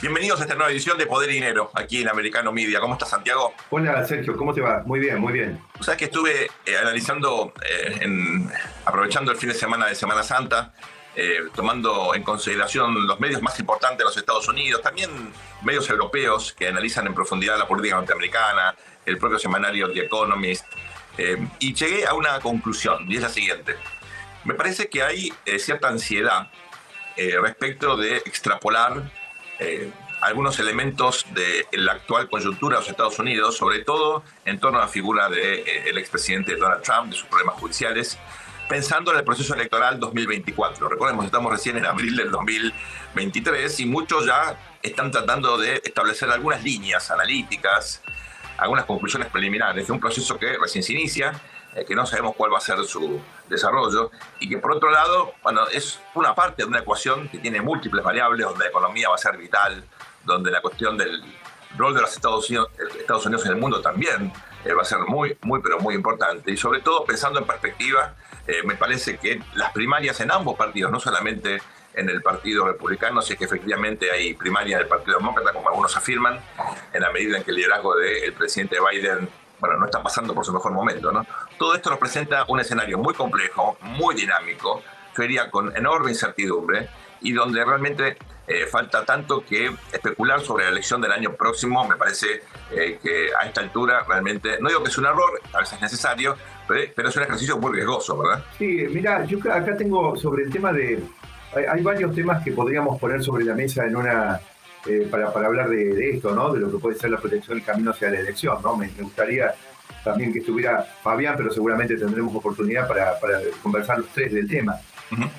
Bienvenidos a esta nueva edición de Poder y Dinero, aquí en Americano Media. ¿Cómo estás, Santiago? Hola, Sergio, ¿cómo te va? Muy bien, muy bien. O sea que estuve eh, analizando, eh, aprovechando el fin de semana de Semana Santa, eh, tomando en consideración los medios más importantes de los Estados Unidos, también medios europeos que analizan en profundidad la política norteamericana, el propio semanario The Economist, y llegué a una conclusión, y es la siguiente. Me parece que hay cierta ansiedad respecto de extrapolar eh, algunos elementos de la actual coyuntura de los Estados Unidos, sobre todo en torno a la figura del de, eh, expresidente Donald Trump, de sus problemas judiciales, pensando en el proceso electoral 2024. Recordemos, estamos recién en abril del 2023 y muchos ya están tratando de establecer algunas líneas analíticas, algunas conclusiones preliminares de un proceso que recién se inicia eh, que no sabemos cuál va a ser su desarrollo, y que por otro lado, bueno, es una parte de una ecuación que tiene múltiples variables, donde la economía va a ser vital, donde la cuestión del rol de los Estados Unidos, Estados Unidos en el mundo también eh, va a ser muy, muy, pero muy importante. Y sobre todo pensando en perspectiva, eh, me parece que las primarias en ambos partidos, no solamente en el Partido Republicano, si es que efectivamente hay primarias del Partido Demócrata, como algunos afirman, en la medida en que el liderazgo del presidente Biden bueno, no está pasando por su mejor momento, ¿no? Todo esto nos presenta un escenario muy complejo, muy dinámico, sería con enorme incertidumbre y donde realmente eh, falta tanto que especular sobre la elección del año próximo. Me parece eh, que a esta altura realmente, no digo que es un error, a veces es necesario, pero, es un ejercicio muy riesgoso, ¿verdad? Sí, mira, yo acá tengo sobre el tema de... hay varios temas que podríamos poner sobre la mesa en una eh, para, para, hablar de, esto, ¿no? De lo que puede ser la protección del camino hacia la elección, ¿no? Me, gustaría también que estuviera Fabián, pero seguramente tendremos oportunidad para, para conversar los tres del tema.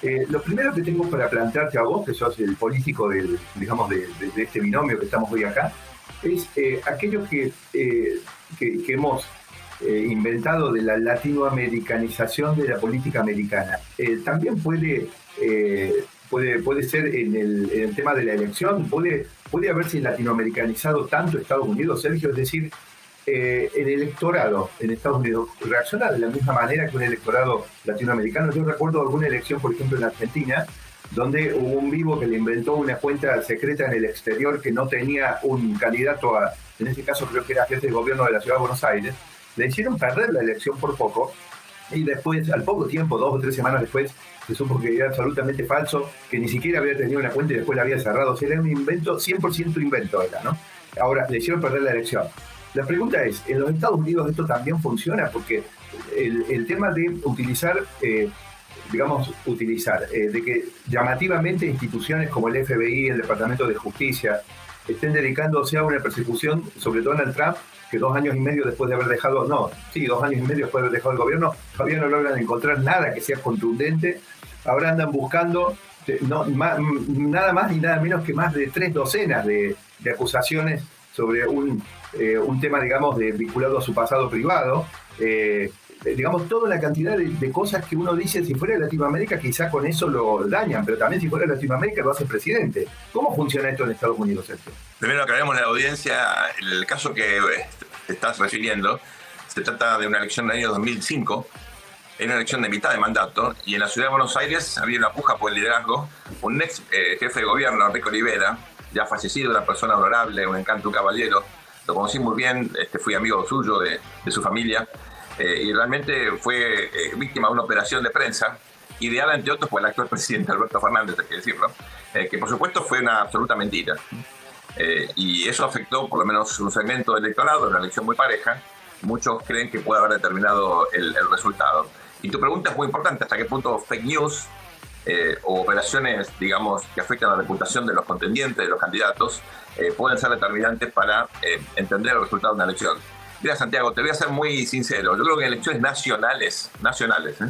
Eh, lo primero que tengo para plantearte a vos, que sos el político del, digamos, de, este binomio que estamos hoy acá, es eh, aquello que, que, que, hemos inventado de la latinoamericanización de la política americana. también puede puede, puede ser en el, tema de la elección, puede, puede haberse latinoamericanizado tanto Estados Unidos, Sergio, es decir, eh, el electorado en Estados Unidos reacciona de la misma manera que un electorado latinoamericano. Yo recuerdo alguna elección, por ejemplo, en Argentina, donde hubo un vivo que le inventó una cuenta secreta en el exterior que no tenía un candidato a, en este caso creo que era jefe de gobierno de la ciudad de Buenos Aires, le hicieron perder la elección por poco y después, al poco tiempo, dos o tres semanas después, se supo que era absolutamente falso, que ni siquiera había tenido una cuenta y después la había cerrado. O sea, era un invento, 100% invento era, ¿no? Ahora, le hicieron perder la elección. La pregunta es, ¿en los Estados Unidos esto también funciona? Porque el, tema de utilizar, eh, digamos, utilizar, eh, de que llamativamente instituciones como el FBI, el Departamento de Justicia, estén dedicándose a una persecución sobre Donald Trump, que dos años y medio después de haber dejado, no, sí, dos años y medio después de haber dejado el gobierno, todavía no logran encontrar nada que sea contundente. Ahora andan buscando eh, no, nada más ni nada menos que más de tres docenas de, acusaciones sobre un, eh, un, tema, digamos, de, vinculado a su pasado privado. Eh, digamos, toda la cantidad de, cosas que uno dice, si fuera de Latinoamérica, quizá con eso lo dañan, pero también si fuera de Latinoamérica lo hace el presidente. ¿Cómo funciona esto en Estados Unidos, esto? Primero aclaremos la audiencia, el caso que eh, te estás refiriendo, se trata de una elección del año 2005, era una elección de mitad de mandato, y en la ciudad de Buenos Aires había una puja por el liderazgo, un ex eh, jefe de gobierno, Enrique Olivera, ya fallecido, una persona adorable, un encanto, un caballero, lo conocí muy bien, este, fui amigo suyo, de, de su familia, eh, y realmente fue eh, víctima de una operación de prensa, ideada entre otros por el actual presidente Alberto Fernández, hay que decirlo, eh, que por supuesto fue una absoluta mentira. y eso afectó por lo menos un segmento del electorado, una elección muy pareja. Muchos creen que puede haber determinado el, el resultado. Y tu pregunta es muy importante, ¿hasta qué punto fake news o operaciones, digamos, que afectan la reputación de los contendientes, de los candidatos, pueden ser determinantes para entender el resultado de una elección. Mira, Santiago, te voy a ser muy sincero. Yo creo que en elecciones nacionales, nacionales, ¿eh?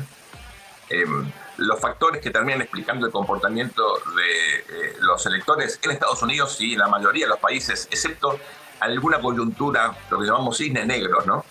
em, los factores que terminan explicando el comportamiento de eh, los electores en Estados Unidos y en la mayoría de los países, excepto alguna coyuntura, lo que llamamos cisnes negros, ¿no?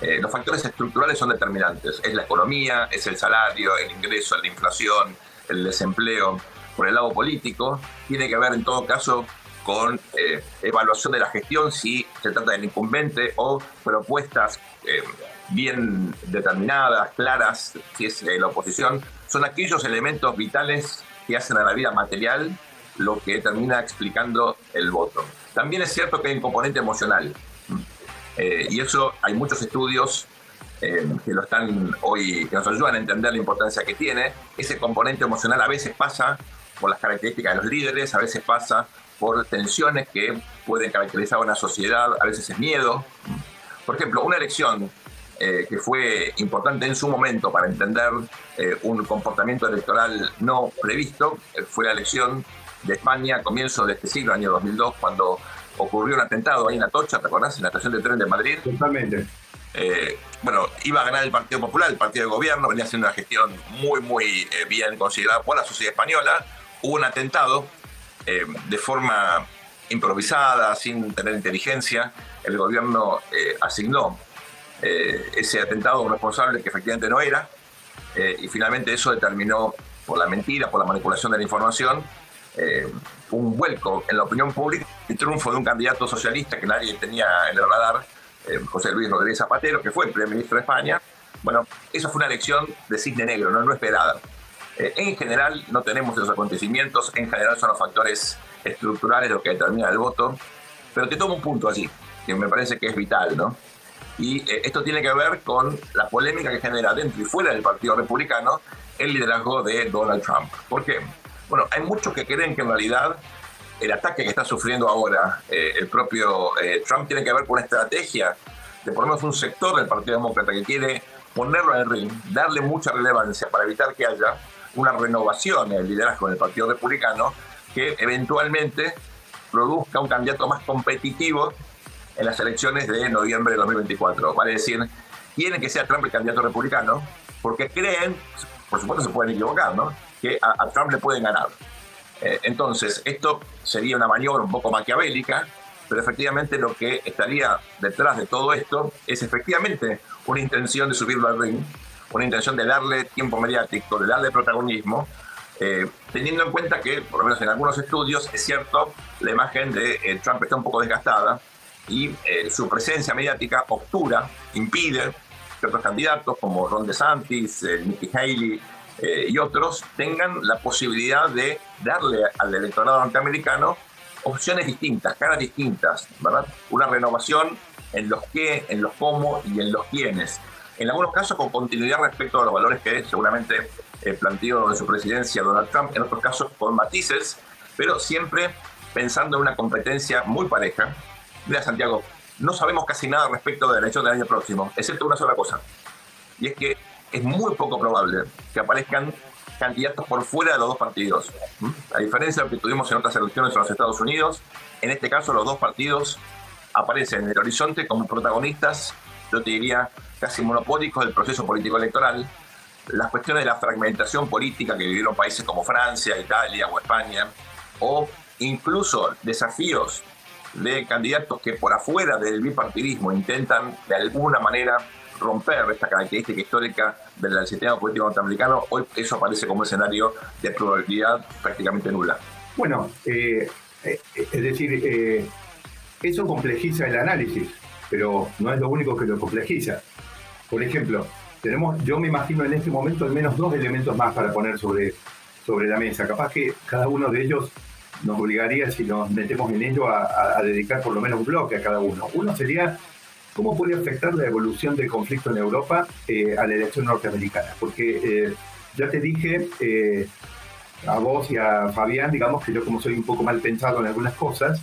Eh, los factores estructurales son determinantes. Es la economía, es el salario, el ingreso, la inflación, el desempleo. Por el lado político, tiene que ver en todo caso con eh, evaluación de la gestión, si se trata del incumbente o propuestas eh, bien determinadas, claras, si es la oposición, son aquellos elementos vitales que hacen a la vida material lo que termina explicando el voto. También es cierto que hay un componente emocional. Eh, y eso hay muchos estudios eh, que lo están hoy, que nos ayudan a entender la importancia que tiene. Ese componente emocional a veces pasa por las características de los líderes, a veces pasa por tensiones que pueden caracterizar a una sociedad, a veces es miedo. Por ejemplo, una elección eh, que fue importante en su momento para entender un comportamiento electoral no previsto fue la elección de España a comienzos de este siglo, año 2002, cuando ocurrió un atentado ahí en Atocha, ¿te acordás? En la estación de tren de Madrid. Totalmente. Eh, bueno, iba a ganar el Partido Popular, el partido de gobierno, venía haciendo una gestión muy, muy eh, bien considerada por la sociedad española. Hubo un atentado eh, de forma improvisada, sin tener inteligencia. El gobierno asignó ese atentado a un responsable que efectivamente no era. y finalmente eso determinó, por la mentira, por la manipulación de la información, eh, un vuelco en la opinión pública y triunfo de un candidato socialista que nadie tenía en el radar, eh, José Luis Rodríguez Zapatero, que fue el primer ministro de España. Bueno, eso fue una elección de cisne negro, no, no esperada. Eh, en general no tenemos esos acontecimientos, en general son los factores estructurales los que determinan el voto, pero te tomo un punto allí, que me parece que es vital, ¿no? Y esto tiene que ver con la polémica que genera dentro y fuera del Partido Republicano el liderazgo de Donald Trump. ¿Por qué? Bueno, hay muchos que creen que en realidad el ataque que está sufriendo ahora eh, el propio eh, Trump tiene que ver con una estrategia de por lo menos un sector del Partido Demócrata que quiere ponerlo en el ring, darle mucha relevancia para evitar que haya una renovación en el liderazgo del Partido Republicano que eventualmente produzca un candidato más competitivo en las elecciones de noviembre de 2024. Vale decir, quieren que sea Trump el candidato republicano porque creen, por supuesto se pueden equivocar, ¿no? que a, Trump le pueden ganar. Eh, entonces, esto sería una maniobra un poco maquiavélica, pero efectivamente lo que estaría detrás de todo esto es efectivamente una intención de subirlo al ring, una intención de darle tiempo mediático, de darle protagonismo, eh, teniendo en cuenta que, por lo menos en algunos estudios, es cierto, la imagen de eh, Trump está un poco desgastada y su presencia mediática obtura, impide que otros candidatos como Ron DeSantis, Nikki Haley, eh, y otros tengan la posibilidad de darle al electorado norteamericano opciones distintas, caras distintas, ¿verdad? Una renovación en los qué, en los cómo y en los quiénes. En algunos casos con continuidad respecto a los valores que seguramente eh, planteó de su presidencia Donald Trump, en otros casos con matices, pero siempre pensando en una competencia muy pareja. Mira, Santiago, no sabemos casi nada respecto de la elección del año próximo, excepto una sola cosa, y es que es muy poco probable que aparezcan candidatos por fuera de los dos partidos. A diferencia de lo que tuvimos en otras elecciones en los Estados Unidos, en este caso los dos partidos aparecen en el horizonte como protagonistas, yo te diría, casi monopólicos del proceso político electoral. Las cuestiones de la fragmentación política que vivieron países como Francia, Italia o España, o incluso desafíos de candidatos que por afuera del bipartidismo intentan de alguna manera romper esta característica histórica del sistema político norteamericano, hoy eso aparece como escenario de probabilidad prácticamente nula. Bueno, eh, eh, es decir, eh, eso complejiza el análisis, pero no es lo único que lo complejiza. Por ejemplo, tenemos, yo me imagino en este momento al menos dos elementos más para poner sobre, sobre la mesa. Capaz que cada uno de ellos nos obligaría, si nos metemos en ello, a dedicar por lo menos un bloque a cada uno. Uno sería ¿Cómo puede afectar la evolución del conflicto en Europa eh, a la elección norteamericana? Porque eh, ya te dije eh, a vos y a Fabián, digamos que yo como soy un poco mal pensado en algunas cosas,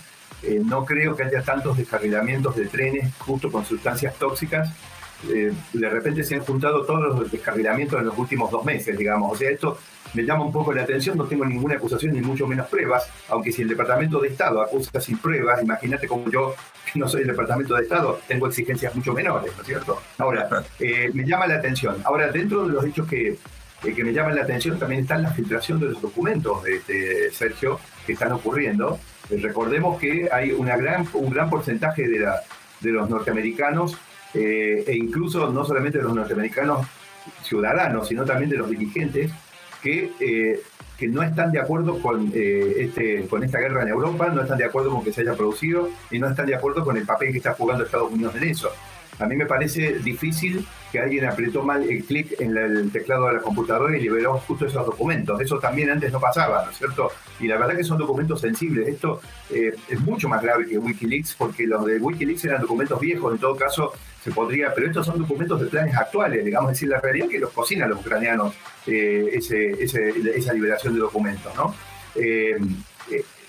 no creo que haya tantos descarrilamientos de trenes justo con sustancias tóxicas eh, de repente se han juntado todos los descarrilamientos en los últimos dos meses, digamos. O sea, esto me llama un poco la atención, no tengo ninguna acusación ni mucho menos pruebas, aunque si el Departamento de Estado acusa sin pruebas, imagínate como yo, que no soy el Departamento de Estado, tengo exigencias mucho menores, ¿no es cierto? Ahora, eh, me llama la atención. Ahora, dentro de los hechos que, eh, que me llaman la atención también está la filtración de los documentos, de, este, Sergio, que están ocurriendo. Recordemos que hay una gran, un gran porcentaje de, la, de los norteamericanos eh, e incluso no solamente de los norteamericanos ciudadanos, sino también de los dirigentes que, eh, que no están de acuerdo con, eh, este, con esta guerra en Europa, no están de acuerdo con que se haya producido y no están de acuerdo con el papel que está jugando Estados Unidos en eso. A mí me parece difícil que alguien apretó mal el clic en el teclado de la computadora y liberó justo esos documentos. Eso también antes no pasaba, ¿no es cierto? Y la verdad que son documentos sensibles. Esto eh, es mucho más grave que Wikileaks porque los de Wikileaks eran documentos viejos, en todo caso se podría, pero estos son documentos de planes actuales, digamos, decir, la realidad es que los cocinan los ucranianos eh, esa liberación de documentos, ¿no? Eh,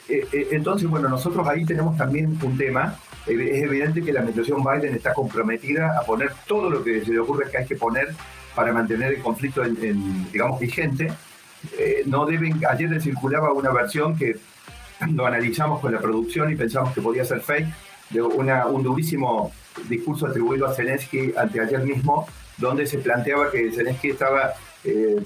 entonces, bueno, nosotros ahí tenemos también un tema es evidente que la administración Biden está comprometida a poner todo lo que se le ocurre que hay que poner para mantener el conflicto, digamos, vigente. Eh, no deben, ayer circulaba una versión que lo analizamos con la producción y pensamos que podía ser fake, de un durísimo discurso atribuido a Zelensky anteayer mismo, donde se planteaba que Zelensky estaba eh,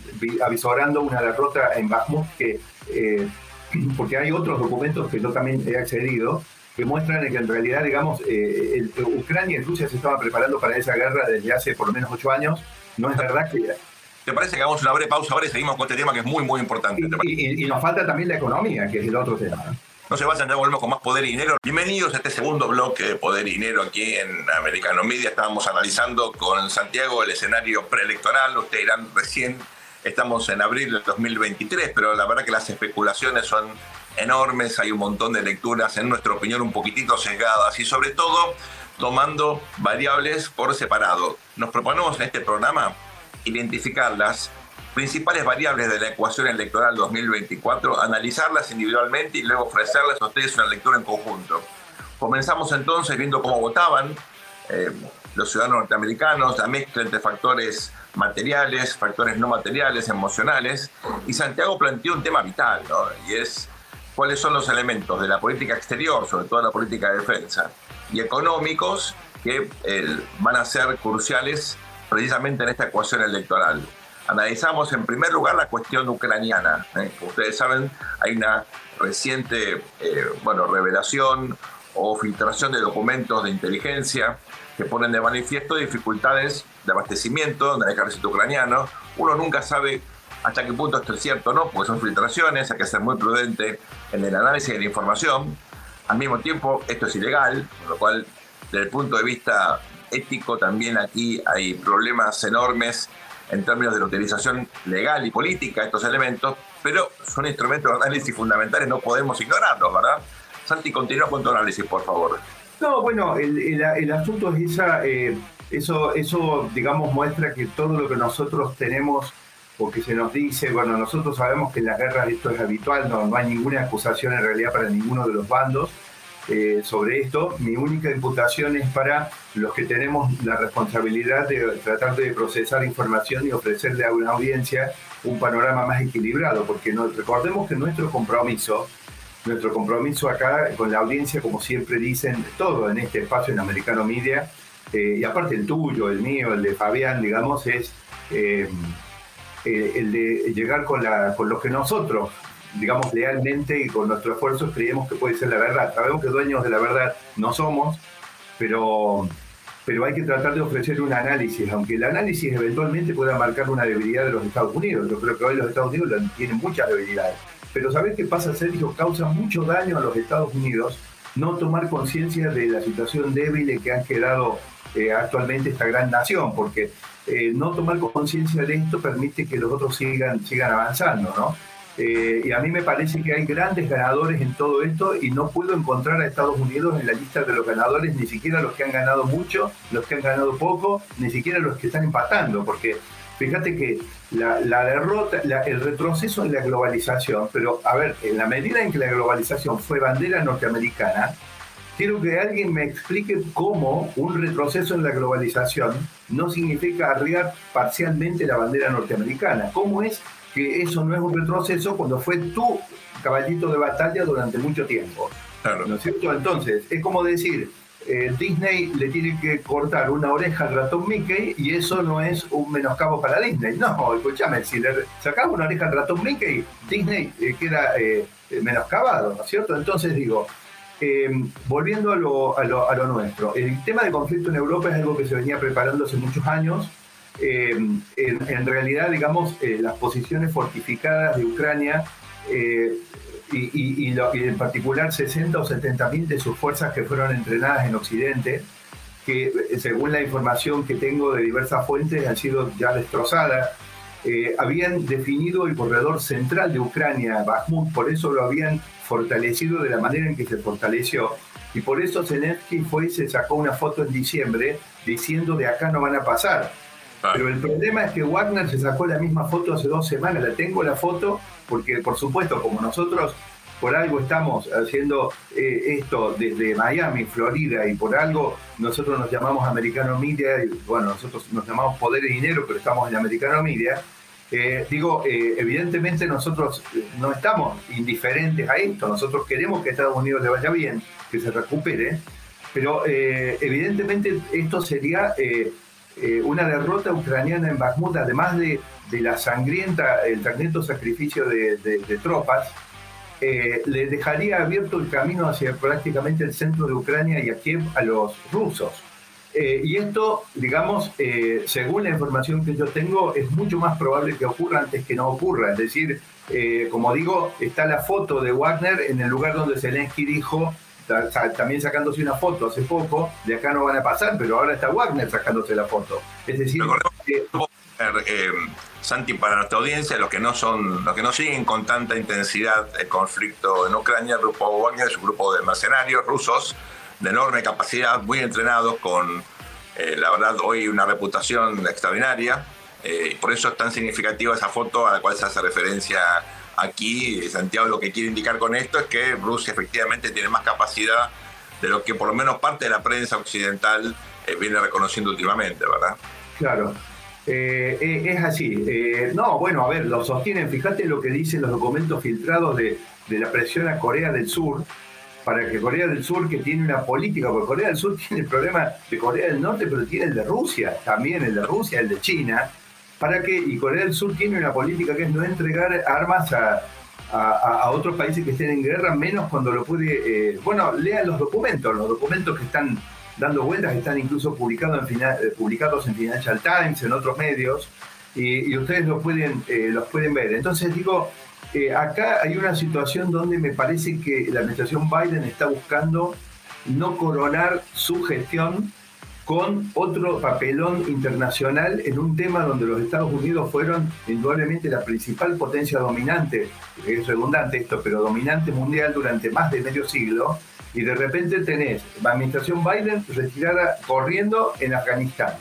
avisorando una derrota en Bakhmut, que, eh, porque hay otros documentos que yo también he accedido, que muestran que en realidad, digamos, eh, Ucrania y Rusia se estaban preparando para esa guerra desde hace por lo menos ocho años. No es verdad que... ¿Te parece que hagamos una breve pausa ahora y seguimos con este tema que es muy, muy importante? Y, nos falta también la economía, que es el otro tema. No se vayan, ya volvemos con más Poder y Dinero. Bienvenidos a este segundo bloque de Poder y Dinero aquí en Americano Media. Estábamos analizando con Santiago el escenario preelectoral. Ustedes dirán recién, estamos en abril del 2023, pero la verdad que las especulaciones son enormes, hay un montón de lecturas, en nuestra opinión, un poquitito sesgadas y sobre todo tomando variables por separado. Nos proponemos en este programa identificar las principales variables de la ecuación electoral 2024, analizarlas individualmente y luego ofrecerles a ustedes una lectura en conjunto. Comenzamos entonces viendo cómo votaban eh, los ciudadanos norteamericanos, la mezcla entre factores materiales, factores no materiales, emocionales, y Santiago planteó un tema vital, ¿no? y es cuáles son los elementos de la política exterior, sobre todo la política de defensa, y económicos que eh, van a ser cruciales precisamente en esta ecuación electoral. Analizamos en primer lugar la cuestión ucraniana. ¿eh? Ustedes saben, hay una reciente eh, bueno, revelación o filtración de documentos de inteligencia que ponen de manifiesto dificultades de abastecimiento del ejército ucraniano. Uno nunca sabe hasta qué punto esto es cierto o no, porque son filtraciones, hay que ser muy prudente en el análisis de la información. Al mismo tiempo, esto es ilegal, con lo cual, desde el punto de vista ético, también aquí hay problemas enormes en términos de la utilización legal y política de estos elementos, pero son instrumentos de análisis fundamentales, no podemos ignorarlos, ¿verdad? Santi, continúa con tu análisis, por favor. No, bueno, el, asunto es esa, eh, eso, eso, digamos, muestra que todo lo que nosotros tenemos porque se nos dice, bueno, nosotros sabemos que en las guerras esto es habitual, no, hay ninguna acusación en realidad para ninguno de los bandos eh, sobre esto. Mi única imputación es para los que tenemos la responsabilidad de tratar de procesar información y ofrecerle a una audiencia un panorama más equilibrado, porque recordemos que nuestro compromiso, nuestro compromiso acá con la audiencia, como siempre dicen, todo en este espacio en Americano Media, eh, y aparte el tuyo, el mío, el de Fabián, digamos, es... Eh, eh, el de llegar con, la, con lo que nosotros, digamos, lealmente y con nuestro esfuerzo creemos que puede ser la verdad. Sabemos que dueños de la verdad no somos, pero, pero hay que tratar de ofrecer un análisis, aunque el análisis eventualmente pueda marcar una debilidad de los Estados Unidos. Yo creo que hoy los Estados Unidos tienen muchas debilidades. Pero ¿sabes qué pasa, Sergio? Causa mucho daño a los Estados Unidos no tomar conciencia de la situación débil en que han quedado eh, actualmente esta gran nación, porque eh, no tomar conciencia de esto permite que los otros sigan, sigan avanzando, ¿no? Eh, y a mí me parece que hay grandes ganadores en todo esto y no puedo encontrar a Estados Unidos en la lista de los ganadores, ni siquiera los que han ganado mucho, los que han ganado poco, ni siquiera los que están empatando, porque fíjate que la, la derrota, el retroceso en la globalización, pero a ver, en la medida en que la globalización fue bandera norteamericana, quiero que alguien me explique cómo un retroceso en la globalización no significa arriar parcialmente la bandera norteamericana. ¿Cómo es que eso no es un retroceso cuando fue tu caballito de batalla durante mucho tiempo? ¿No es cierto? Entonces, es como decir, eh, Disney le tiene que cortar una oreja al ratón Mickey y eso no es un menoscabo para Disney. No, escúchame, si le sacamos una oreja al ratón Mickey, Disney eh, queda eh, menoscabado, ¿no es cierto? Entonces digo, eh, volviendo a lo, nuestro, el tema de conflicto en Europa es algo que se venía preparando hace muchos años. Eh, en, realidad, digamos, eh, las posiciones fortificadas de Ucrania y, y, en particular 60 o 70 mil de sus fuerzas que fueron entrenadas en Occidente, que según la información que tengo de diversas fuentes han sido ya destrozadas. Habían definido el corredor central de Ucrania, Bakhmut, por eso lo habían fortalecido de la manera en que se fortaleció. Y por eso Zelensky fue y se sacó una foto en diciembre diciendo de acá no van a pasar. Pero el problema es que Wagner se sacó la misma foto hace dos semanas. La tengo la foto porque, por supuesto, como nosotros por algo estamos haciendo eh, esto desde Miami, Florida, y por algo nosotros nos llamamos Americano Media, y bueno, nosotros nos llamamos Poder y Dinero, pero estamos en Americano Media. Eh, digo, eh, evidentemente nosotros no estamos indiferentes a esto, nosotros queremos que Estados Unidos le vaya bien, que se recupere, pero evidentemente esto sería una derrota ucraniana en Bakhmut, además de, la sangrienta, el sangriento sacrificio de tropas, eh, le dejaría abierto el camino hacia prácticamente el centro de Ucrania y a Kiev a los rusos. Eh, y esto, digamos, eh, según la información que yo tengo, es mucho más probable que ocurra antes que no ocurra. Es decir, como digo, está la foto de Wagner en el lugar donde Zelensky dijo, también sacándose una foto hace poco, de acá no van a pasar, pero ahora está Wagner sacándose la foto. Es decir, eh, Santi, para nuestra audiencia, los que no son, los que no siguen con tanta intensidad el conflicto en Ucrania, el grupo Wagner es un grupo de mercenarios rusos de enorme capacidad, muy entrenados, con eh, la verdad hoy una reputación extraordinaria. Eh, por eso es tan significativa esa foto a la cual se hace referencia aquí. Santiago lo que quiere indicar con esto es que Rusia efectivamente tiene más capacidad de lo que por lo menos parte de la prensa occidental viene reconociendo últimamente, ¿verdad? Claro. Eh, eh, es así. Eh, no, bueno, a ver, lo sostienen. Fíjate lo que dicen los documentos filtrados de, la presión a Corea del Sur, para que Corea del Sur, que tiene una política, porque Corea del Sur tiene el problema de Corea del Norte, pero tiene el de Rusia, también el de Rusia, el de China, para que, y Corea del Sur tiene una política que es no entregar armas a, otros países que estén en guerra, menos cuando lo puede, bueno, lean los documentos, los documentos que están dando vueltas, están incluso publicados en, eh, publicados en Financial Times, en otros medios, y, ustedes los pueden, eh, los pueden ver. Entonces digo, eh, acá hay una situación donde me parece que la administración Biden está buscando no coronar su gestión con otro papelón internacional en un tema donde los Estados Unidos fueron indudablemente la principal potencia dominante, es redundante esto, pero dominante mundial durante más de medio siglo, y de repente tenés la administración Biden retirada corriendo en Afganistán.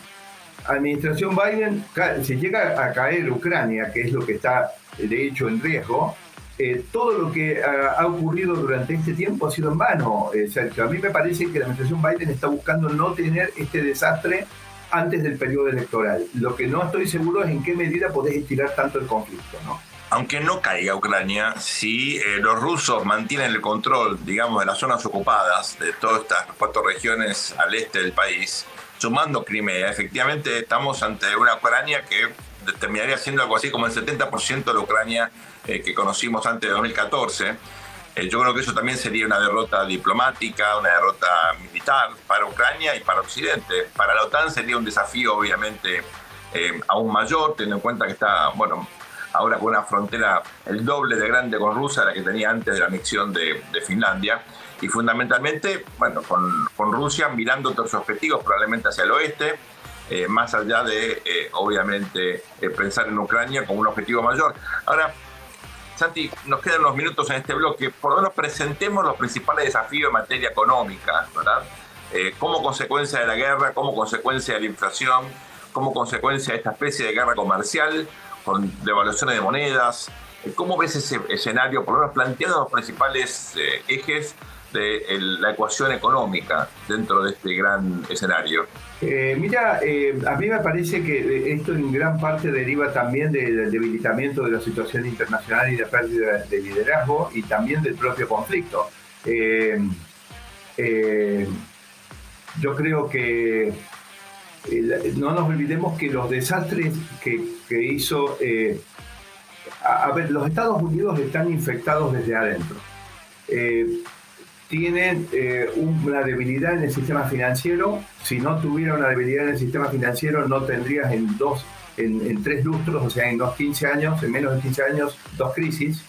Administración Biden, si llega a caer Ucrania, que es lo que está de hecho en riesgo, eh, todo lo que ha, ocurrido durante este tiempo ha sido en vano, eh, Sergio. A mí me parece que la administración Biden está buscando no tener este desastre antes del periodo electoral. Lo que no estoy seguro es en qué medida podés estirar tanto el conflicto, ¿no? aunque no caiga Ucrania, si eh, los rusos mantienen el control, digamos, de las zonas ocupadas, de todas estas cuatro regiones al este del país, sumando Crimea, efectivamente estamos ante una Ucrania que terminaría siendo algo así como el 70% de la Ucrania eh, que conocimos antes de 2014. Eh, yo creo que eso también sería una derrota diplomática, una derrota militar para Ucrania y para Occidente. Para la OTAN sería un desafío, obviamente, aún mayor, teniendo en cuenta que está, bueno, ahora con una frontera el doble de grande con Rusia, la que tenía antes de la anexión de, Finlandia, y fundamentalmente, bueno, con, con, Rusia mirando otros objetivos, probablemente hacia el oeste, eh, más allá de, eh, obviamente, eh, pensar en Ucrania como un objetivo mayor. Ahora, Santi, nos quedan unos minutos en este bloque, por lo menos presentemos los principales desafíos en materia económica, ¿verdad? como consecuencia de la guerra, como consecuencia de la inflación, como consecuencia de esta especie de guerra comercial, con devaluaciones de monedas. ¿Cómo ves ese escenario, por lo menos planteando los principales ejes la ecuación económica dentro de este gran escenario? Eh, mira, eh, a mí me parece que esto en gran parte deriva también del debilitamiento de la situación internacional y de pérdida de liderazgo y también del propio conflicto. yo creo que no nos olvidemos que los desastres que, hizo... Eh, a, ver, los Estados Unidos están infectados desde adentro. Eh, tienen eh, una debilidad en el sistema financiero. Si no tuviera una debilidad en el sistema financiero, no tendrías en dos, en, tres lustros, o sea, en dos 15 años, en menos de 15 años, dos crisis.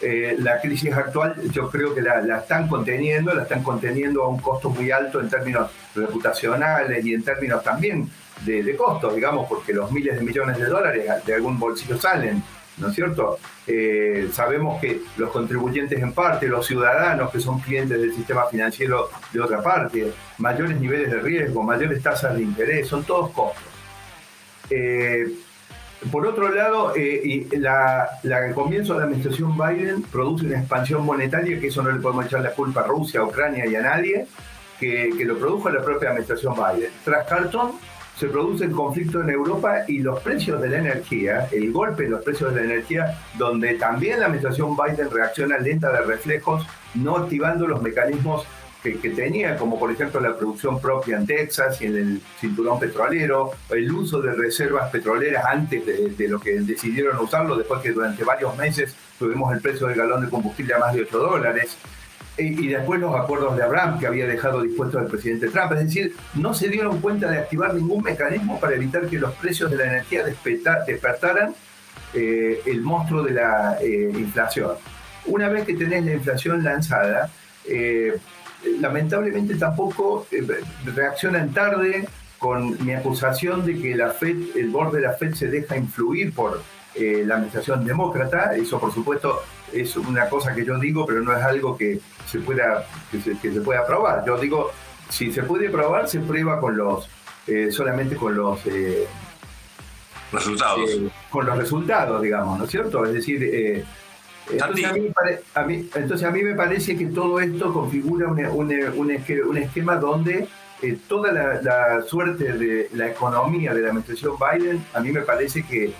eh, la crisis actual yo creo que la, están conteniendo, la están conteniendo a un costo muy alto en términos reputacionales y en términos también de, costos, digamos, porque los miles de millones de dólares de algún bolsillo salen, ¿no es cierto? Eh, sabemos que los contribuyentes en parte, los ciudadanos que son clientes del sistema financiero de otra parte, mayores niveles de riesgo, mayores tasas de interés, son todos costos. Eh, por otro lado, eh, la, el comienzo de la administración Biden produce una expansión monetaria, que eso no le podemos echar la culpa a Rusia, a Ucrania y a nadie, que, que lo produjo la propia administración Biden. Tras Carton, se produce el conflicto en Europa y los precios de la energía, el golpe en los precios de la energía, donde también la administración Biden reacciona lenta de reflejos, no activando los mecanismos que, tenía, como por ejemplo la producción propia en Texas y en el cinturón petrolero, el uso de reservas petroleras antes de, lo que decidieron usarlo, después que durante varios meses tuvimos el precio del galón de combustible a más de 8 dólares. Y, después los acuerdos de Abraham que había dejado dispuestos el presidente Trump. Es decir, no se dieron cuenta de activar ningún mecanismo para evitar que los precios de la energía despertaran eh, el monstruo de la eh, inflación. Una vez que tenés la inflación lanzada, eh, lamentablemente tampoco eh, reaccionan tarde con mi acusación de que la Fed, el borde de la Fed se deja influir por eh, la administración demócrata. Eso, por supuesto, es una cosa que yo digo, pero no es algo que se pueda, que se, pueda probar. Yo digo, si se puede probar, se prueba con los, eh, solamente con los resultados. con los resultados, digamos, ¿no es cierto? Es decir, entonces a, mí, entonces a mí me parece que todo esto configura un, esquema donde eh, toda la, suerte de la economía de la administración Biden, a mí me parece que,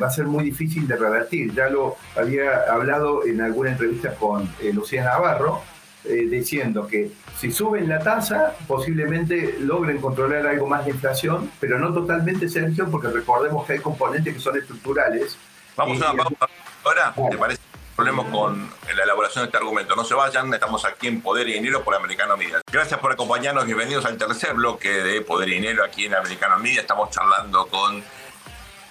va a ser muy difícil de revertir. Ya lo había hablado en alguna entrevista con eh, Lucía Navarro, eh, diciendo que si suben la tasa, posiblemente logren controlar algo más de inflación, pero no totalmente, Sergio, porque recordemos que hay componentes que son estructurales. Vamos a, vamos Ahora, ¿te parece? Problemas con la elaboración de este argumento. No se vayan, estamos aquí en Poder y Dinero por Americano Media. Gracias por acompañarnos, bienvenidos al tercer bloque de Poder y Dinero aquí en Americano Media. Estamos charlando con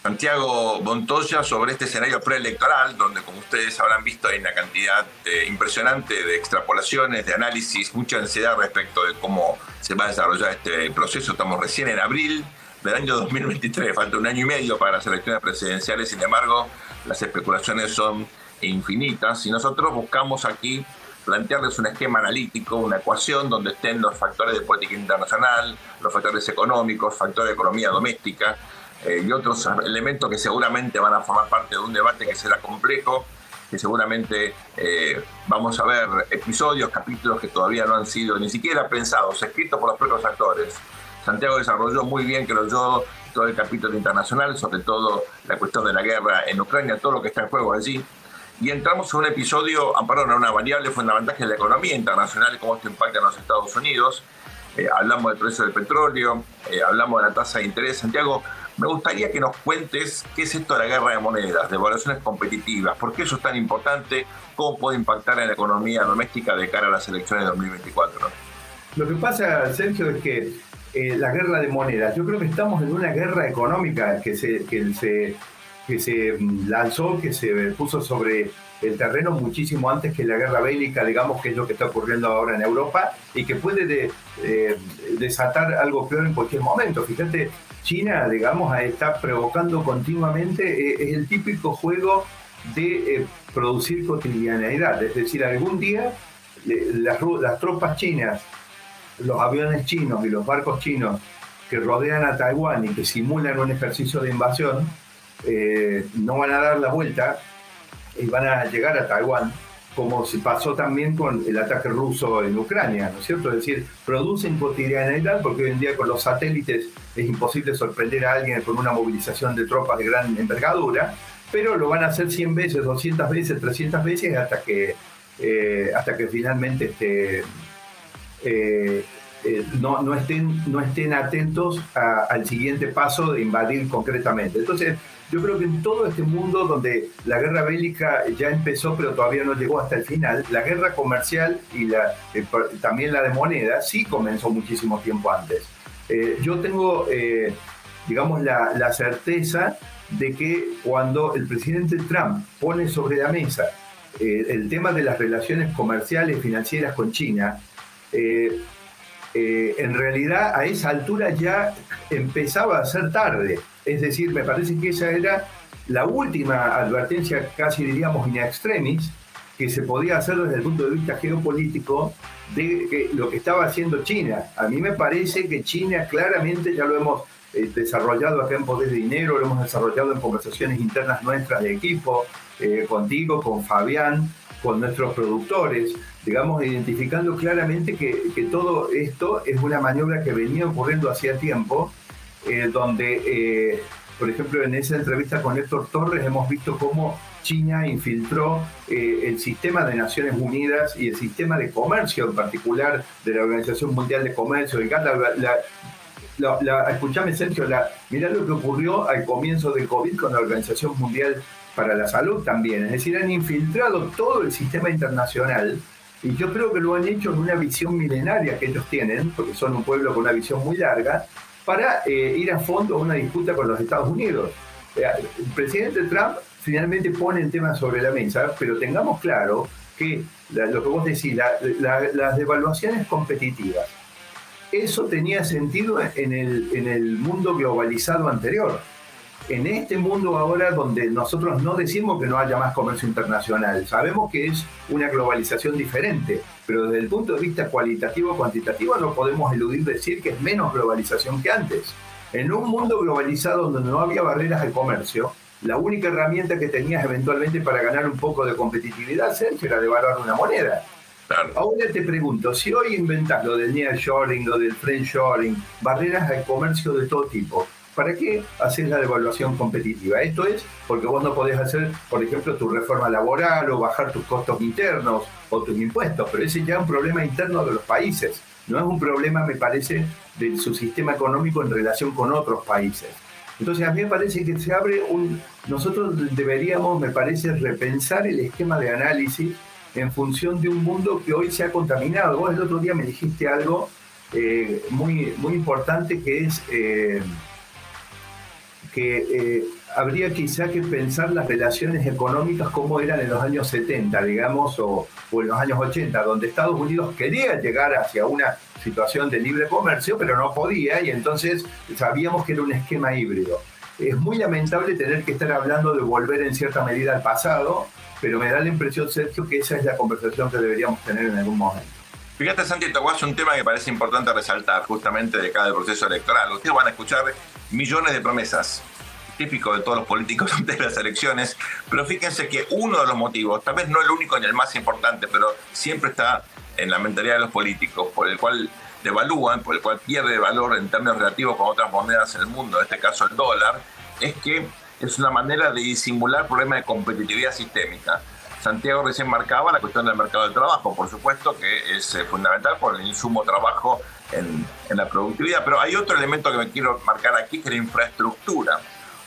Santiago Montoya sobre este escenario preelectoral, donde como ustedes habrán visto hay una cantidad eh, impresionante de extrapolaciones, de análisis, mucha ansiedad respecto de cómo se va a desarrollar este proceso. Estamos recién en abril del año 2023, falta un año y medio para las elecciones presidenciales, sin embargo, las especulaciones son infinitas y nosotros buscamos aquí plantearles un esquema analítico, una ecuación donde estén los factores de política internacional, los factores económicos, factores de economía doméstica eh, y otros elementos que seguramente van a formar parte de un debate que será complejo, que seguramente eh, vamos a ver episodios, capítulos que todavía no han sido ni siquiera pensados, escritos por los propios actores. Santiago desarrolló muy bien, creo yo, todo el capítulo internacional, sobre todo la cuestión de la guerra en Ucrania, todo lo que está en juego allí. Y entramos en un episodio, amparo en una variable fundamental que es la economía internacional y cómo esto impacta en los Estados Unidos. Eh, hablamos del precio del petróleo, eh, hablamos de la tasa de interés. Santiago, me gustaría que nos cuentes qué es esto de la guerra de monedas, de evaluaciones competitivas, por qué eso es tan importante, cómo puede impactar en la economía doméstica de cara a las elecciones de 2024. Lo que pasa, Sergio, es que eh, la guerra de monedas. Yo creo que estamos en una guerra económica que se, que se, que se lanzó, que se puso sobre el terreno muchísimo antes que la guerra bélica, digamos, que es lo que está ocurriendo ahora en Europa y que puede eh, desatar algo peor en cualquier momento. Fíjate, China, digamos, está provocando continuamente, eh, es el típico juego de producir cotidianeidad, es decir, algún día las, las tropas chinas los aviones chinos y los barcos chinos que rodean a Taiwán y que simulan un ejercicio de invasión, eh, no van a dar la vuelta y van a llegar a Taiwán, como se pasó también con el ataque ruso en Ucrania, ¿no es cierto? Es decir, producen cotidianidad porque hoy en día con los satélites es imposible sorprender a alguien con una movilización de tropas de gran envergadura, pero lo van a hacer 100 veces, 200 veces, 300 veces hasta que, eh, hasta que finalmente este, eh, eh, no, no, estén, no estén atentos al siguiente paso de invadir concretamente. Entonces, yo creo que en todo este mundo donde la guerra bélica ya empezó, pero todavía no llegó hasta el final, la guerra comercial y eh, también la de moneda sí comenzó muchísimo tiempo antes. yo tengo, digamos, la, la certeza de que cuando el presidente Trump pone sobre la mesa eh, el tema de las relaciones comerciales financieras con China, eh, en realidad a esa altura ya empezaba a ser tarde. Es decir, me parece que esa era la última advertencia, casi diríamos in extremis, que se podía hacer desde el punto de vista geopolítico de lo que estaba haciendo China. A mí me parece que China claramente ya lo hemos eh, desarrollado acá en Poder de Dinero, lo hemos desarrollado en conversaciones internas nuestras de equipo, eh, contigo, con Fabián, con nuestros productores, digamos, identificando claramente que, que, todo esto es una maniobra que venía ocurriendo hacía tiempo, eh, donde, por ejemplo, en esa entrevista con Héctor Torres hemos visto cómo China infiltró el sistema de Naciones Unidas y el sistema de comercio en particular de la Organización Mundial de Comercio, el la, la, escuchame Sergio, la, mirá lo que ocurrió al comienzo del COVID con la Organización Mundial para la Salud también. Es decir, han infiltrado todo el sistema internacional y yo creo que lo han hecho en una visión milenaria que ellos tienen, porque son un pueblo con una visión muy larga, para eh, ir a fondo a una disputa con los Estados Unidos. Eh, el presidente Trump finalmente pone el tema sobre la mesa, pero tengamos claro que lo que vos decís, las devaluaciones competitivas, eso tenía sentido en el, en el mundo globalizado anterior. En este mundo ahora donde nosotros no decimos que no haya más comercio internacional, sabemos que es una globalización diferente, pero desde el punto de vista cualitativo cuantitativo no podemos eludir decir que es menos globalización que antes. En un mundo globalizado donde no había barreras al comercio, la única herramienta que tenías eventualmente para ganar un poco de competitividad, Sergio, era devaluar una moneda. Ahora te pregunto, si hoy inventas lo del nearshoring, lo del friendshoring, barreras al comercio de todo tipo, ¿para qué haces la devaluación competitiva? Esto es porque vos no podés hacer, por ejemplo, tu reforma laboral o bajar tus costos internos o tus impuestos, pero ese ya es un problema interno de los países, no es un problema, me parece, de su sistema económico en relación con otros países. Entonces a mí me parece que se abre un... Nosotros deberíamos, me parece, repensar el esquema de análisis en función de un mundo que hoy se ha contaminado. Vos el otro día me dijiste algo eh, muy, muy importante que es eh, que eh, habría quizá que pensar las relaciones económicas como eran en los años 70, digamos, o, o, en los años 80, donde Estados Unidos quería llegar hacia una situación de libre comercio, pero no podía, y entonces sabíamos que era un esquema híbrido. Es muy lamentable tener que estar hablando de volver en cierta medida al pasado, pero me da la impresión, Sergio, que esa es la conversación que deberíamos tener en algún momento. Fíjate, Santi, es un tema que parece importante resaltar justamente de cada proceso electoral. Ustedes van a escuchar millones de promesas, típico de todos los políticos ante las elecciones, pero fíjense que uno de los motivos, tal vez no el único ni el más importante, pero siempre está en la mentalidad de los políticos, por el cual devalúan, por el cual pierde valor en términos relativos con otras monedas en el mundo, en este caso el dólar, es que es una manera de disimular problemas de competitividad sistémica. Santiago recién marcaba la cuestión del mercado de trabajo, por supuesto que es eh, fundamental por el insumo trabajo en, en, la productividad, pero hay otro elemento que me quiero marcar aquí, que es la infraestructura.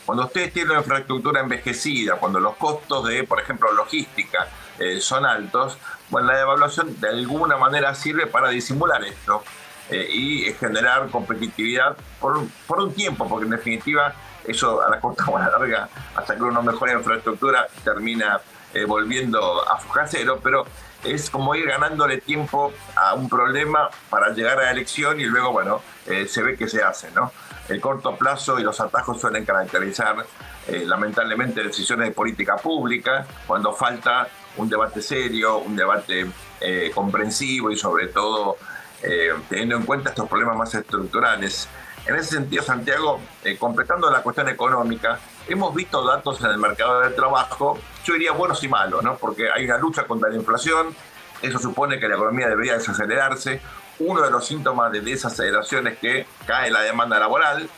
Cuando ustedes tienen una infraestructura envejecida, cuando los costos de, por ejemplo, logística eh, son altos, bueno, la devaluación de alguna manera sirve para disimular esto eh, y generar competitividad por, por un tiempo, porque en definitiva eso a la corta o a la larga, hasta que uno mejora infraestructura, termina eh, volviendo a foja cero, pero es como ir ganándole tiempo a un problema para llegar a la elección y luego, bueno, eh, se ve que se hace, ¿no? El corto plazo y los atajos suelen caracterizar, eh, lamentablemente, decisiones de política pública, cuando falta un debate serio, un debate comprensivo y sobre todo teniendo en cuenta estos problemas más estructurales. En ese sentido, Santiago, eh, completando la cuestión económica, hemos visto datos en el mercado del trabajo, yo diría buenos y malos, ¿no? porque hay una lucha contra la inflación, eso supone que la economía debería desacelerarse. Uno de los síntomas de desaceleración es que cae la demanda laboral.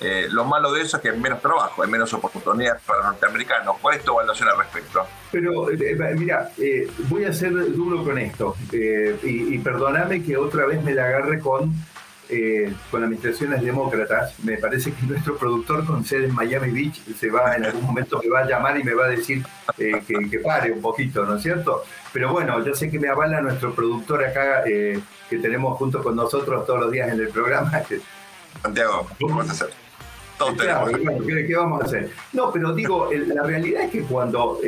Eh, lo malo de eso es que hay menos trabajo, hay menos oportunidades para los norteamericanos. ¿Cuál es tu evaluación al respecto? Pero, eh, mira, voy a ser duro con esto y perdóname que otra vez me la agarre con eh, con administraciones demócratas, me parece que nuestro productor con sede en Miami Beach se va en algún momento me va a llamar y me va a decir eh, que, pare un poquito, ¿no es cierto? Pero bueno, yo sé que me avala nuestro productor acá eh, que tenemos junto con nosotros todos los días en el programa. Santiago, ¿qué vamos a hacer? Claro, ¿qué, vamos a hacer? No, pero digo, la realidad es que cuando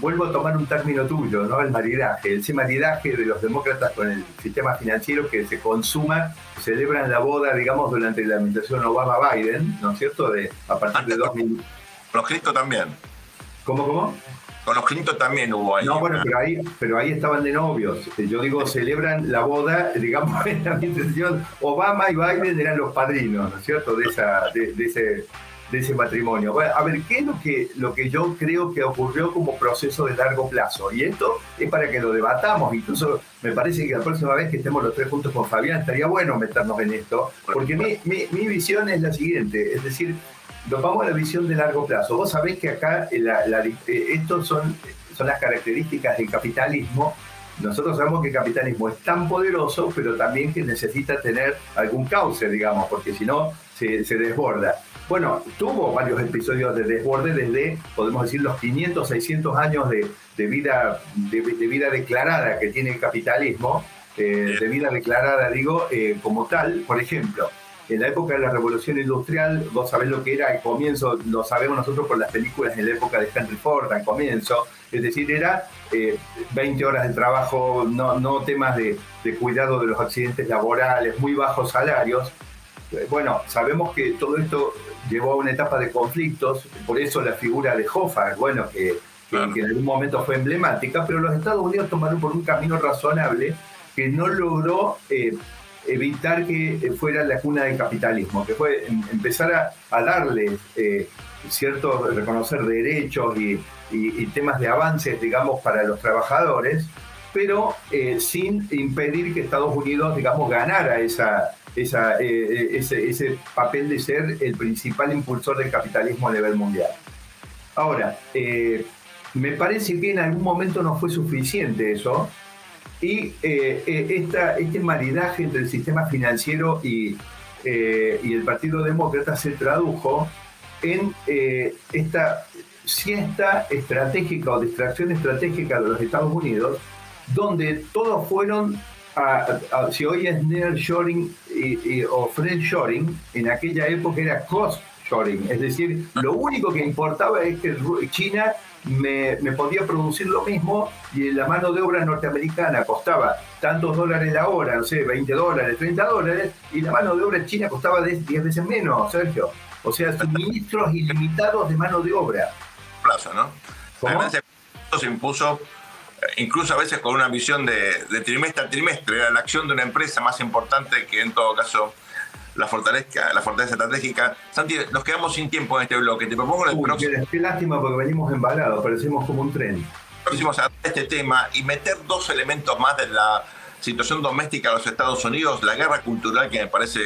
vuelvo a tomar un término tuyo, ¿no? El maridaje, ese maridaje de los demócratas con el sistema financiero que se consuma, celebran la boda, digamos, durante la administración Obama-Biden, ¿no es cierto? De, a partir de 2000. Los Cristo también. ¿Cómo, cómo? Con los Clinton también hubo ahí. No, bueno, pero ahí, pero ahí estaban de novios. Yo digo, celebran la boda, digamos, en la administración. Obama y Biden eran los padrinos, ¿no es cierto? De, esa, de, ese, de ese matrimonio. A ver, ¿qué es lo que, lo que yo creo que ocurrió como proceso de largo plazo? Y esto es para que lo debatamos. Incluso me parece que la próxima vez que estemos los tres juntos con Fabián estaría bueno meternos en esto, porque mi, mi, mi visión es la siguiente, es decir, nos vamos a la visión de largo plazo. Vos sabés que acá la, eh, estos son, son las características del capitalismo. Nosotros sabemos que el capitalismo es tan poderoso, pero también que necesita tener algún cauce, digamos, porque si no se, desborda. Bueno, tuvo varios episodios de desborde desde, podemos decir, los 500, 600 años de, vida, de, vida declarada que tiene el capitalismo, eh, de vida declarada, digo, eh, como tal. Por ejemplo, en la época de la revolución industrial, vos sabés lo que era al comienzo, lo sabemos nosotros por las películas en la época de Henry Ford al comienzo, es decir, era 20 eh, horas de trabajo, no, no temas de, cuidado de los accidentes laborales, muy bajos salarios. Eh, bueno, sabemos que todo esto llevó a una etapa de conflictos, por eso la figura de Hoffa, bueno, que, que, en algún momento fue emblemática, pero los Estados Unidos tomaron por un camino razonable que no logró eh, evitar que fuera la cuna del capitalismo, que fue em, empezar a, darle eh, cierto reconocer derechos y, temas de avances, digamos, para los trabajadores, pero eh, sin impedir que Estados Unidos, digamos, ganara esa, esa, eh, ese, papel de ser el principal impulsor del capitalismo a nivel mundial. Ahora, me parece que en algún momento no fue suficiente eso, y eh, eh, este maridaje entre el sistema financiero y, eh, y, el Partido Demócrata se tradujo en esta siesta estratégica o distracción estratégica de los Estados Unidos, donde todos fueron, a, si hoy es nearshoring y, o friendshoring, en aquella época era cost shoring, es decir, lo único que importaba es que China me, podía producir lo mismo y la mano de obra norteamericana costaba tantos dólares la hora, no sé, 20 dólares, 30 dólares, y la mano de obra china costaba 10 veces menos, Sergio. O sea, suministros ilimitados de mano de obra. Plazo, ¿no? ¿Cómo? se impuso incluso a veces con una visión de, de trimestre a trimestre, era la acción de una empresa más importante que en todo caso la fortaleza, la fortaleza estratégica. Santi, nos quedamos sin tiempo en este bloque. Te propongo el próximo. Qué lástima porque venimos embalados, parecemos como un tren. Próximos a este tema y meter dos elementos más de la situación doméstica de los Estados Unidos, la guerra cultural que me parece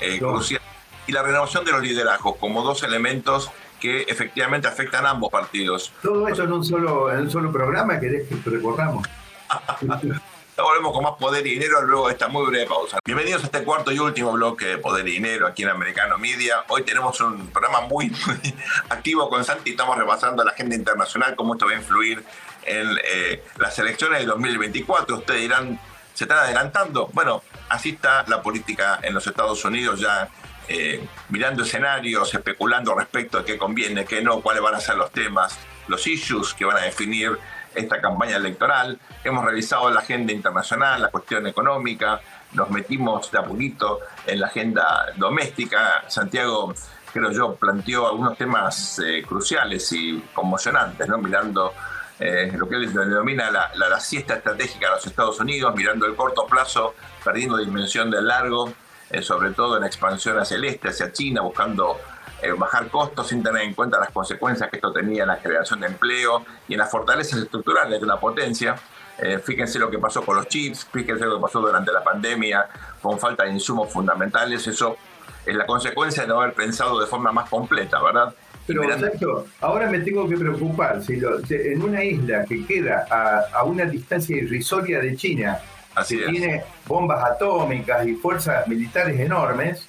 eh, crucial y la renovación de los liderazgos como dos elementos que efectivamente afectan a ambos partidos. Todo eso en un solo, en un solo programa, ¿querés que recorramos? volvemos con más Poder y Dinero luego de esta muy breve pausa. Bienvenidos a este cuarto y último bloque de Poder y Dinero aquí en Americano Media. Hoy tenemos un programa muy, activo con Santi. Estamos repasando la agenda internacional, cómo esto va a influir en eh, las elecciones de 2024. Ustedes dirán, ¿se están adelantando? Bueno, así está la política en los Estados Unidos ya eh, mirando escenarios, especulando respecto a qué conviene, qué no, cuáles van a ser los temas, los issues que van a definir esta campaña electoral. Hemos revisado la agenda internacional, la cuestión económica, nos metimos de a poquito en la agenda doméstica. Santiago, creo yo, planteó algunos temas eh, cruciales y conmocionantes, mirando eh, lo que él denomina la, la, siesta estratégica de los Estados Unidos, mirando el corto plazo, perdiendo dimensión del largo, eh, sobre todo en expansión hacia el este, hacia China, buscando eh, bajar costos sin tener en cuenta las consecuencias que esto tenía en la creación de empleo y en las fortalezas estructurales de la potencia. Eh, fíjense lo que pasó con los chips, fíjense lo que pasó durante la pandemia con falta de insumos fundamentales. Eso es la consecuencia de no haber pensado de forma más completa, ¿verdad? Pero, Sergio, ahora me tengo que preocupar. Si en una isla que queda a, una distancia irrisoria de China, que tiene bombas atómicas y fuerzas militares enormes,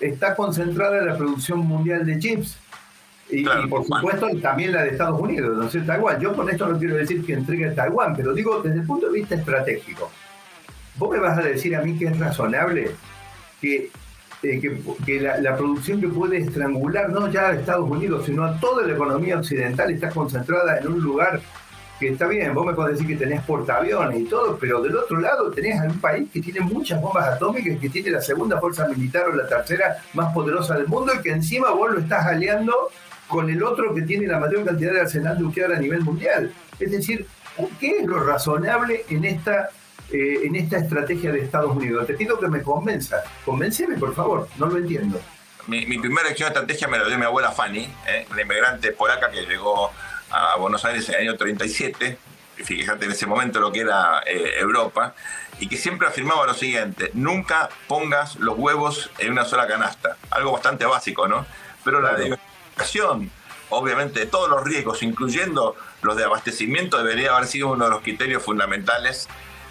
está concentrada la producción mundial de chips. Y, por supuesto también la de Estados Unidos, no sé, Taiwán. Yo con esto no quiero decir que entregue a Taiwán, pero digo desde el punto de vista estratégico. Vos me vas a decir a mí que es razonable que eh, que, la, producción que puede estrangular no ya a Estados Unidos, sino a toda la economía occidental está concentrada en un lugar está bien, vos me podés decir que tenés portaaviones y todo, pero del otro lado tenés a un país que tiene muchas bombas atómicas, que tiene la segunda fuerza militar o la tercera más poderosa del mundo y que encima vos lo estás aliando con el otro que tiene la mayor cantidad de arsenal nuclear a nivel mundial. Es decir, ¿qué es lo razonable en esta, eh, en esta estrategia de Estados Unidos? Te pido que me convenza. Convénceme, por favor, no lo entiendo. Mi, primera estrategia me la dio mi abuela Fanny, eh, una inmigrante polaca que llegó a Buenos Aires en el año 37, fíjate en ese momento lo que era eh, Europa, y que siempre afirmaba lo siguiente, nunca pongas los huevos en una sola canasta, algo bastante básico, ¿no? Pero la diversificación, obviamente, de todos los riesgos, incluyendo los de abastecimiento, debería haber sido uno de los criterios fundamentales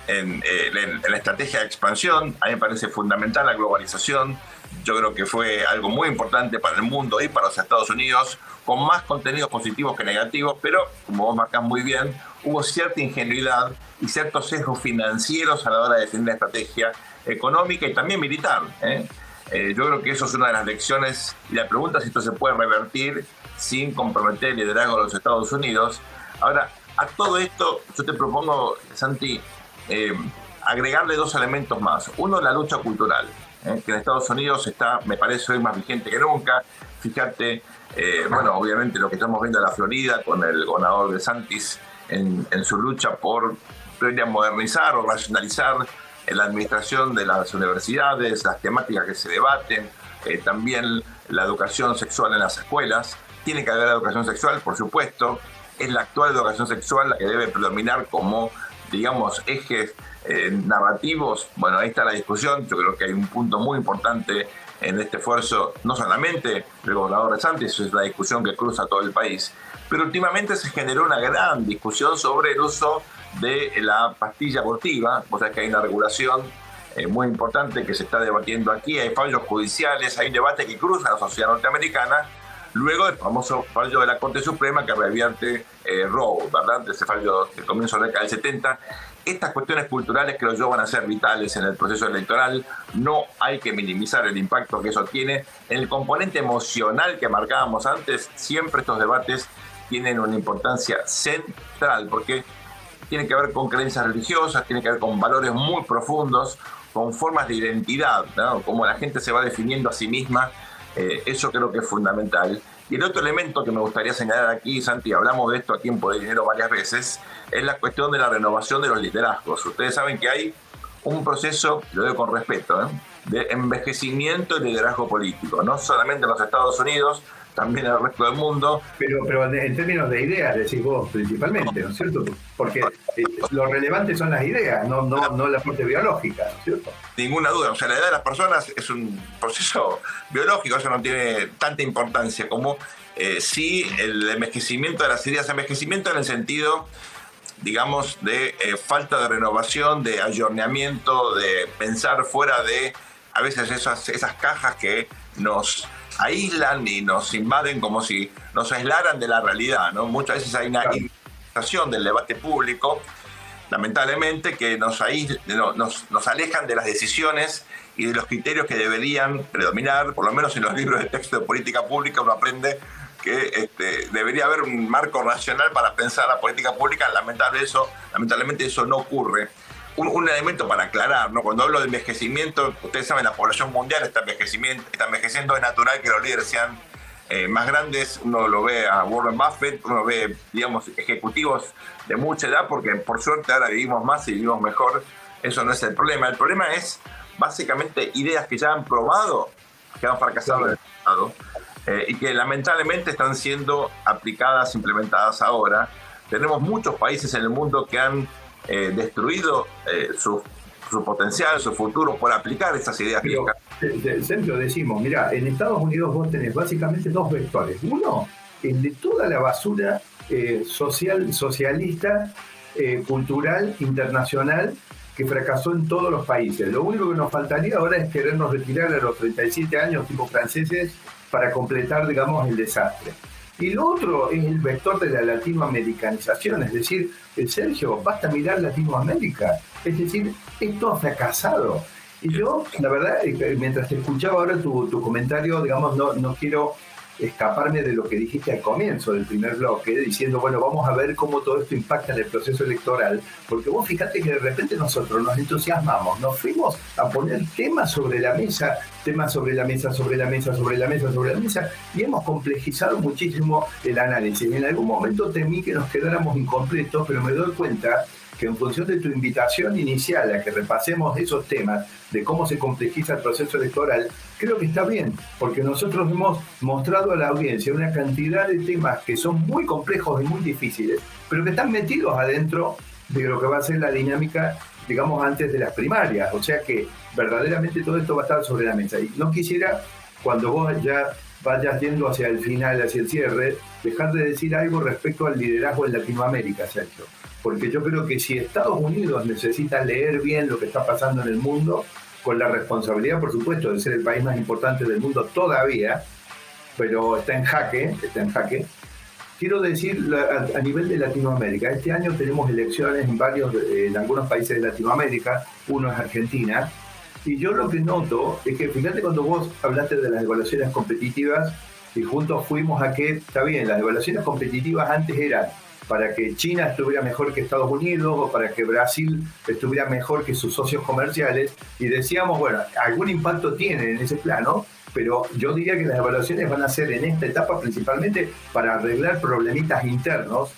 en, eh, en la estrategia de expansión. A mí me parece fundamental la globalización, yo creo que fue algo muy importante para el mundo y para los Estados Unidos, con más contenidos positivos que negativos, pero como vos marcás muy bien, hubo cierta ingenuidad y ciertos sesgos financieros a la hora de definir la estrategia económica y también militar. ¿eh? Eh, yo creo que eso es una de las lecciones y la pregunta es si esto se puede revertir sin comprometer el liderazgo de los Estados Unidos. Ahora, a todo esto yo te propongo, Santi, eh, agregarle dos elementos más. Uno, la lucha cultural. ¿Eh? que en Estados Unidos está, me parece hoy más vigente que nunca. Fíjate, eh, bueno, obviamente lo que estamos viendo en la Florida con el gobernador de Santis en, su lucha por modernizar o racionalizar la administración de las universidades, las temáticas que se debaten, eh, también la educación sexual en las escuelas. Tiene que haber educación sexual, por supuesto. Es la actual educación sexual la que debe predominar como, digamos, eje eh, narrativos, bueno, ahí está la discusión. Yo creo que hay un punto muy importante en este esfuerzo, no solamente del gobernador de Santos, es la discusión que cruza todo el país, pero últimamente se generó una gran discusión sobre el uso de la pastilla abortiva, o sea que hay una regulación eh, muy importante que se está debatiendo aquí, hay fallos judiciales, hay un debate que cruza la sociedad norteamericana, luego del famoso fallo de la Corte Suprema que revierte eh, Roe, ¿verdad? Ese fallo que comienzo de la década del 70, estas cuestiones culturales creo yo van a ser vitales en el proceso electoral. No hay que minimizar el impacto que eso tiene. En el componente emocional que marcábamos antes, siempre estos debates tienen una importancia central porque tiene que ver con creencias religiosas, tiene que ver con valores muy profundos, con formas de identidad, como la gente se va definiendo a sí misma. Eh, eso creo que es fundamental. Y el otro elemento que me gustaría señalar aquí, Santi, hablamos de esto a tiempo de dinero varias veces, es la cuestión de la renovación de los liderazgos. Ustedes saben que hay un proceso, lo digo con respeto, ¿eh? de envejecimiento y liderazgo político, no solamente en los Estados Unidos, también el resto del mundo. Pero, pero en términos de ideas, decís vos principalmente, ¿no es cierto? Porque eh, lo relevante son las ideas, no, no, no la parte biológica, ¿no es cierto? Ninguna duda, o sea, la edad de las personas es un proceso biológico, eso no tiene tanta importancia como eh, sí el envejecimiento de las ideas, envejecimiento en el sentido digamos, de eh, falta de renovación, de ayorneamiento, de pensar fuera de a veces esas, esas cajas que nos aíslan y nos invaden como si nos aislaran de la realidad. ¿no? Muchas veces hay una invitación del debate público, lamentablemente, que nos, nos, nos alejan de las decisiones y de los criterios que deberían predominar, por lo menos en los libros de texto de política pública uno aprende que este, debería haber un marco racional para pensar la política pública. Lamentable eso, lamentablemente eso no ocurre un, elemento para aclarar, ¿no? Cuando hablo de envejecimiento, ustedes saben, la población mundial está, envejecimiento, está envejeciendo, es natural que los líderes sean eh, más grandes, uno lo ve a Warren Buffett, uno ve, digamos, ejecutivos de mucha edad, porque por suerte ahora vivimos más y vivimos mejor, eso no es el problema, el problema es básicamente ideas que ya han probado, que han fracasado en el pasado, eh, y que lamentablemente están siendo aplicadas, implementadas ahora. Tenemos muchos países en el mundo que han eh, destruido eh, su, su, potencial, su futuro por aplicar esas ideas Pero, Sergio, decimos, mira, en Estados Unidos vos tenés básicamente dos vectores. Uno, el de toda la basura eh, social, socialista, cultural, internacional, que fracasó en todos los países. Lo único que nos faltaría ahora es querernos retirar a los 37 años tipo franceses para completar, digamos, el desastre. Y lo otro es el vector de la latinoamericanización, es decir, Sergio, basta mirar Latinoamérica, es decir, esto ha fracasado. Y yo, la verdad, eh, mientras te escuchaba ahora tu, tu comentario, digamos, no, no quiero escaparme de lo que dijiste al comienzo del primer bloque, diciendo, bueno, vamos a ver cómo todo esto impacta en el proceso electoral, porque vos fíjate que de repente nosotros nos entusiasmamos, nos fuimos a poner temas sobre la mesa, temas sobre la mesa, sobre la mesa, sobre la mesa, sobre la mesa, y hemos complejizado muchísimo el análisis. En algún momento temí que nos quedáramos incompletos, pero me doy cuenta que en función de tu invitación inicial a que repasemos esos temas de cómo se complejiza el proceso electoral, creo que está bien, porque nosotros hemos mostrado a la audiencia una cantidad de temas que son muy complejos y muy difíciles, pero que están metidos adentro de lo que va a ser la dinámica, digamos, antes de las primarias. O sea que verdaderamente todo esto va a estar sobre la mesa. Y no quisiera, cuando vos ya vayas yendo hacia el final, hacia el cierre, dejar de decir algo respecto al liderazgo en Latinoamérica, Sergio porque yo creo que si Estados Unidos necesita leer bien lo que está pasando en el mundo, con la responsabilidad, por supuesto, de ser el país más importante del mundo todavía, pero está en jaque, está en jaque. Quiero decir, a, nivel de Latinoamérica, este año tenemos elecciones en varios, en algunos países de Latinoamérica, uno es Argentina, y yo lo que noto es que, fíjate cuando vos hablaste de las evaluaciones competitivas, y juntos fuimos a que, está bien, las evaluaciones competitivas antes eran para que China estuviera mejor que Estados Unidos o para que Brasil estuviera mejor que sus socios comerciales. Y decíamos, bueno, algún impacto tiene en ese plano, pero yo diría que las evaluaciones van a ser en esta etapa principalmente para arreglar problemitas internos,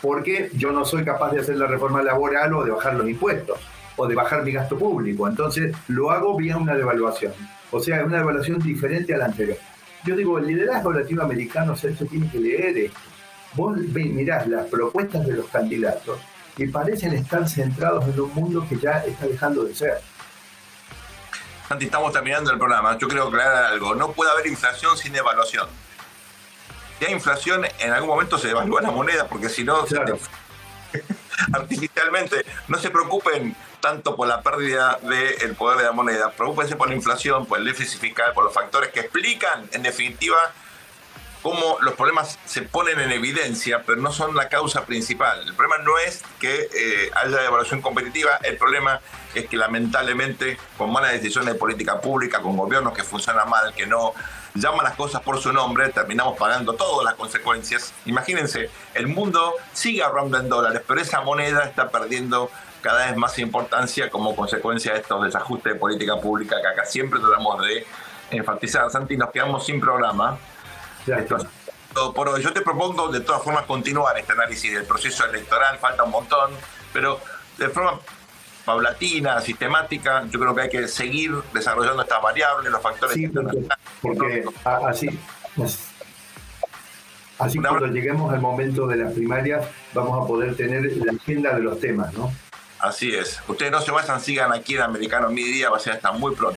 porque yo no soy capaz de hacer la reforma laboral o de bajar los impuestos o de bajar mi gasto público. Entonces lo hago vía una devaluación. O sea, una devaluación diferente a la anterior. Yo digo, el liderazgo latinoamericano, Sergio, tiene que leer esto vos mirás las propuestas de los candidatos y parecen estar centrados en un mundo que ya está dejando de ser. Santi, estamos terminando el programa. Yo creo aclarar algo. No puede haber inflación sin devaluación. Si hay inflación, en algún momento se devalúa la moneda, porque si no, artificialmente, no se preocupen tanto por la pérdida del poder de la moneda, preocupense por la inflación, por el déficit fiscal, por los factores que explican, en definitiva, cómo los problemas se ponen en evidencia, pero no son la causa principal. El problema no es que eh, haya evaluación competitiva, el problema es que lamentablemente con malas decisiones de política pública, con gobiernos que funcionan mal, que no llaman las cosas por su nombre, terminamos pagando todas las consecuencias. Imagínense, el mundo sigue ahorrando en dólares, pero esa moneda está perdiendo cada vez más importancia como consecuencia de estos desajustes de política pública que acá siempre tratamos de enfatizar. Santi, nos quedamos sin programa. Yo te propongo de todas formas continuar este análisis del proceso electoral, falta un montón, pero de forma paulatina, sistemática, yo creo que hay que seguir desarrollando estas variables, los factores sí, porque, así, así cuando lleguemos al momento de las primarias vamos a poder tener la agenda de los temas, ¿no? Así es. Ustedes no se vayan, sigan aquí en Americano Media, va a ser hasta muy pronto.